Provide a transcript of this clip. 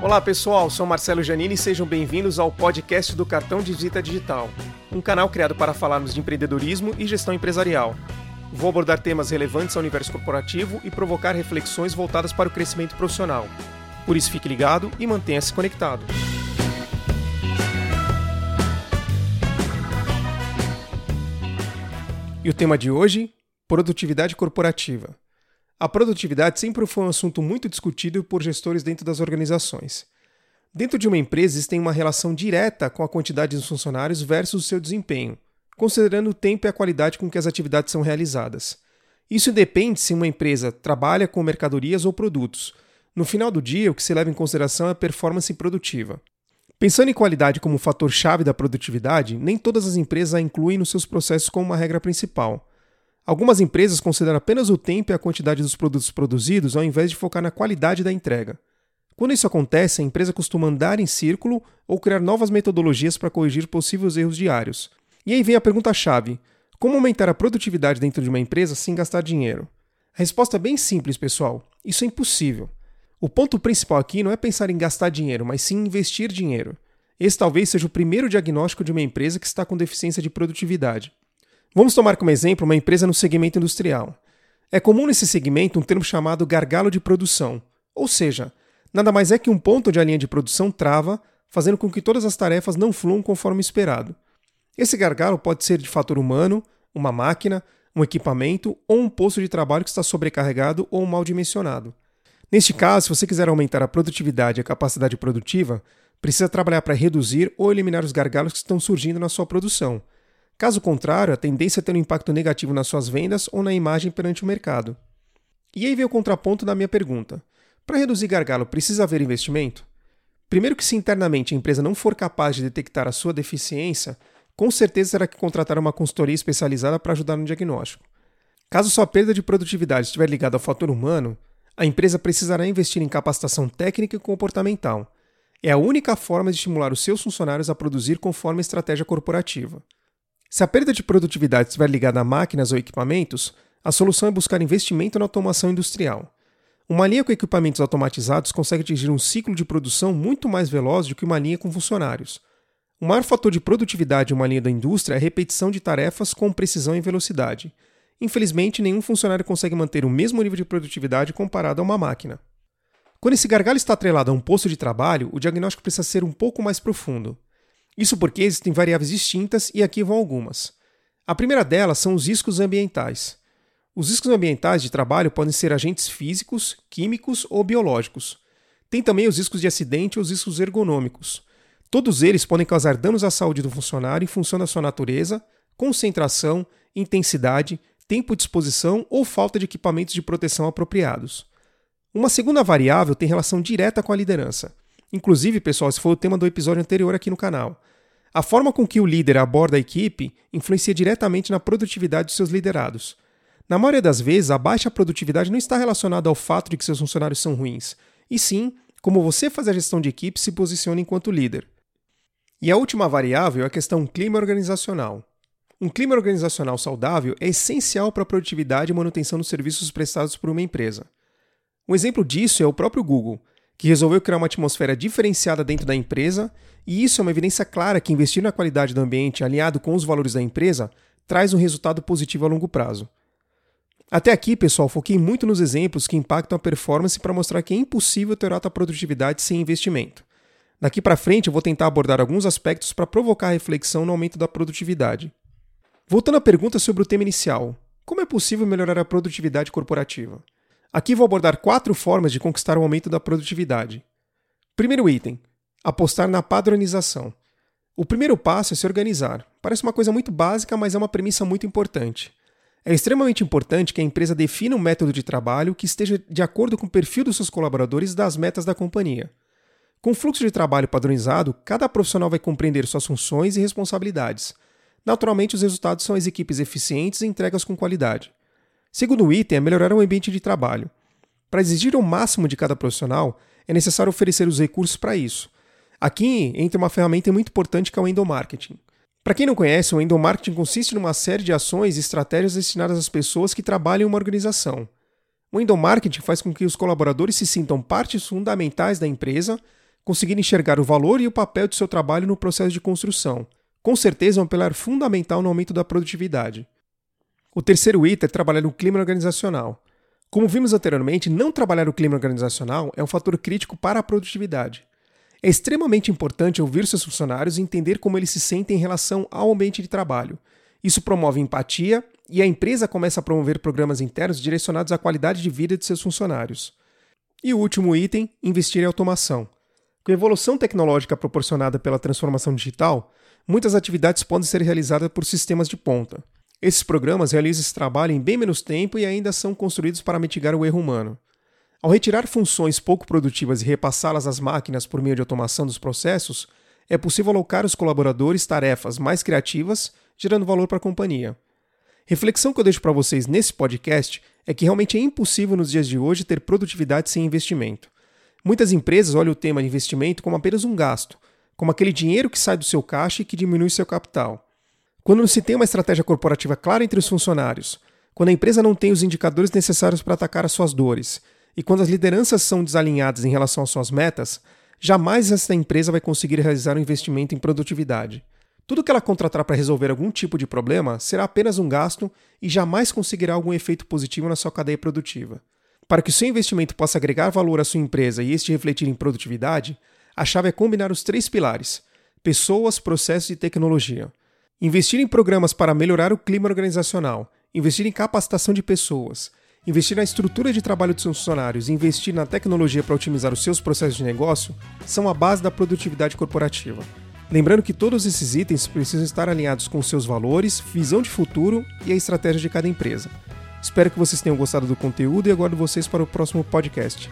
Olá pessoal, sou Marcelo Janini e sejam bem-vindos ao podcast do Cartão de Visita Digital, um canal criado para falarmos de empreendedorismo e gestão empresarial. Vou abordar temas relevantes ao universo corporativo e provocar reflexões voltadas para o crescimento profissional. Por isso, fique ligado e mantenha-se conectado. E o tema de hoje? Produtividade corporativa. A produtividade sempre foi um assunto muito discutido por gestores dentro das organizações. Dentro de uma empresa existem uma relação direta com a quantidade de funcionários versus o seu desempenho, considerando o tempo e a qualidade com que as atividades são realizadas. Isso depende se uma empresa trabalha com mercadorias ou produtos. No final do dia, o que se leva em consideração é a performance produtiva. Pensando em qualidade como fator-chave da produtividade, nem todas as empresas a incluem nos seus processos como uma regra principal. Algumas empresas consideram apenas o tempo e a quantidade dos produtos produzidos ao invés de focar na qualidade da entrega. Quando isso acontece, a empresa costuma andar em círculo ou criar novas metodologias para corrigir possíveis erros diários. E aí vem a pergunta-chave: como aumentar a produtividade dentro de uma empresa sem gastar dinheiro? A resposta é bem simples, pessoal: isso é impossível. O ponto principal aqui não é pensar em gastar dinheiro, mas sim investir dinheiro. Esse talvez seja o primeiro diagnóstico de uma empresa que está com deficiência de produtividade. Vamos tomar como exemplo uma empresa no segmento industrial. É comum nesse segmento um termo chamado gargalo de produção, ou seja, nada mais é que um ponto onde a linha de produção trava, fazendo com que todas as tarefas não fluam conforme esperado. Esse gargalo pode ser de fator humano, uma máquina, um equipamento ou um posto de trabalho que está sobrecarregado ou mal dimensionado. Neste caso, se você quiser aumentar a produtividade e a capacidade produtiva, precisa trabalhar para reduzir ou eliminar os gargalos que estão surgindo na sua produção Caso contrário, a tendência é ter um impacto negativo nas suas vendas ou na imagem perante o mercado. E aí vem o contraponto da minha pergunta. Para reduzir gargalo, precisa haver investimento? Primeiro que se internamente a empresa não for capaz de detectar a sua deficiência, com certeza terá que contratar uma consultoria especializada para ajudar no diagnóstico. Caso sua perda de produtividade estiver ligada ao fator humano, a empresa precisará investir em capacitação técnica e comportamental. É a única forma de estimular os seus funcionários a produzir conforme a estratégia corporativa. Se a perda de produtividade estiver ligada a máquinas ou equipamentos, a solução é buscar investimento na automação industrial. Uma linha com equipamentos automatizados consegue atingir um ciclo de produção muito mais veloz do que uma linha com funcionários. O maior fator de produtividade de uma linha da indústria é a repetição de tarefas com precisão e velocidade. Infelizmente, nenhum funcionário consegue manter o mesmo nível de produtividade comparado a uma máquina. Quando esse gargalo está atrelado a um posto de trabalho, o diagnóstico precisa ser um pouco mais profundo. Isso porque existem variáveis distintas e aqui vão algumas. A primeira delas são os riscos ambientais. Os riscos ambientais de trabalho podem ser agentes físicos, químicos ou biológicos. Tem também os riscos de acidente ou os riscos ergonômicos. Todos eles podem causar danos à saúde do funcionário em função da sua natureza, concentração, intensidade, tempo de exposição ou falta de equipamentos de proteção apropriados. Uma segunda variável tem relação direta com a liderança. Inclusive, pessoal, esse foi o tema do episódio anterior aqui no canal. A forma com que o líder aborda a equipe influencia diretamente na produtividade dos seus liderados. Na maioria das vezes, a baixa produtividade não está relacionada ao fato de que seus funcionários são ruins, e sim como você faz a gestão de equipe se posiciona enquanto líder. E a última variável é a questão clima organizacional. Um clima organizacional saudável é essencial para a produtividade e manutenção dos serviços prestados por uma empresa. Um exemplo disso é o próprio Google, que resolveu criar uma atmosfera diferenciada dentro da empresa, e isso é uma evidência clara que investir na qualidade do ambiente alinhado com os valores da empresa traz um resultado positivo a longo prazo. Até aqui, pessoal, foquei muito nos exemplos que impactam a performance para mostrar que é impossível ter alta produtividade sem investimento. Daqui para frente, eu vou tentar abordar alguns aspectos para provocar reflexão no aumento da produtividade. Voltando à pergunta sobre o tema inicial: como é possível melhorar a produtividade corporativa? Aqui vou abordar quatro formas de conquistar o aumento da produtividade. Primeiro item: apostar na padronização. O primeiro passo é se organizar. Parece uma coisa muito básica, mas é uma premissa muito importante. É extremamente importante que a empresa defina um método de trabalho que esteja de acordo com o perfil dos seus colaboradores e das metas da companhia. Com o fluxo de trabalho padronizado, cada profissional vai compreender suas funções e responsabilidades. Naturalmente, os resultados são as equipes eficientes e entregas com qualidade. Segundo item é melhorar o ambiente de trabalho. Para exigir o máximo de cada profissional, é necessário oferecer os recursos para isso. Aqui entra uma ferramenta muito importante que é o endomarketing. Para quem não conhece, o endomarketing consiste numa série de ações e estratégias destinadas às pessoas que trabalham em uma organização. O endomarketing faz com que os colaboradores se sintam partes fundamentais da empresa, conseguir enxergar o valor e o papel de seu trabalho no processo de construção. Com certeza é um pilar fundamental no aumento da produtividade. O terceiro item é trabalhar o clima organizacional. Como vimos anteriormente, não trabalhar o clima organizacional é um fator crítico para a produtividade. É extremamente importante ouvir seus funcionários e entender como eles se sentem em relação ao ambiente de trabalho. Isso promove empatia e a empresa começa a promover programas internos direcionados à qualidade de vida de seus funcionários. E o último item, investir em automação. Com a evolução tecnológica proporcionada pela transformação digital, muitas atividades podem ser realizadas por sistemas de ponta. Esses programas realizam esse trabalho em bem menos tempo e ainda são construídos para mitigar o erro humano. Ao retirar funções pouco produtivas e repassá-las às máquinas por meio de automação dos processos, é possível alocar aos colaboradores tarefas mais criativas, gerando valor para a companhia. Reflexão que eu deixo para vocês nesse podcast é que realmente é impossível nos dias de hoje ter produtividade sem investimento. Muitas empresas olham o tema de investimento como apenas um gasto, como aquele dinheiro que sai do seu caixa e que diminui seu capital. Quando não se tem uma estratégia corporativa clara entre os funcionários, quando a empresa não tem os indicadores necessários para atacar as suas dores, e quando as lideranças são desalinhadas em relação às suas metas, jamais essa empresa vai conseguir realizar um investimento em produtividade. Tudo que ela contratar para resolver algum tipo de problema será apenas um gasto e jamais conseguirá algum efeito positivo na sua cadeia produtiva. Para que o seu investimento possa agregar valor à sua empresa e este refletir em produtividade, a chave é combinar os três pilares: pessoas, processos e tecnologia. Investir em programas para melhorar o clima organizacional, investir em capacitação de pessoas, investir na estrutura de trabalho dos funcionários e investir na tecnologia para otimizar os seus processos de negócio são a base da produtividade corporativa. Lembrando que todos esses itens precisam estar alinhados com seus valores, visão de futuro e a estratégia de cada empresa. Espero que vocês tenham gostado do conteúdo e aguardo vocês para o próximo podcast.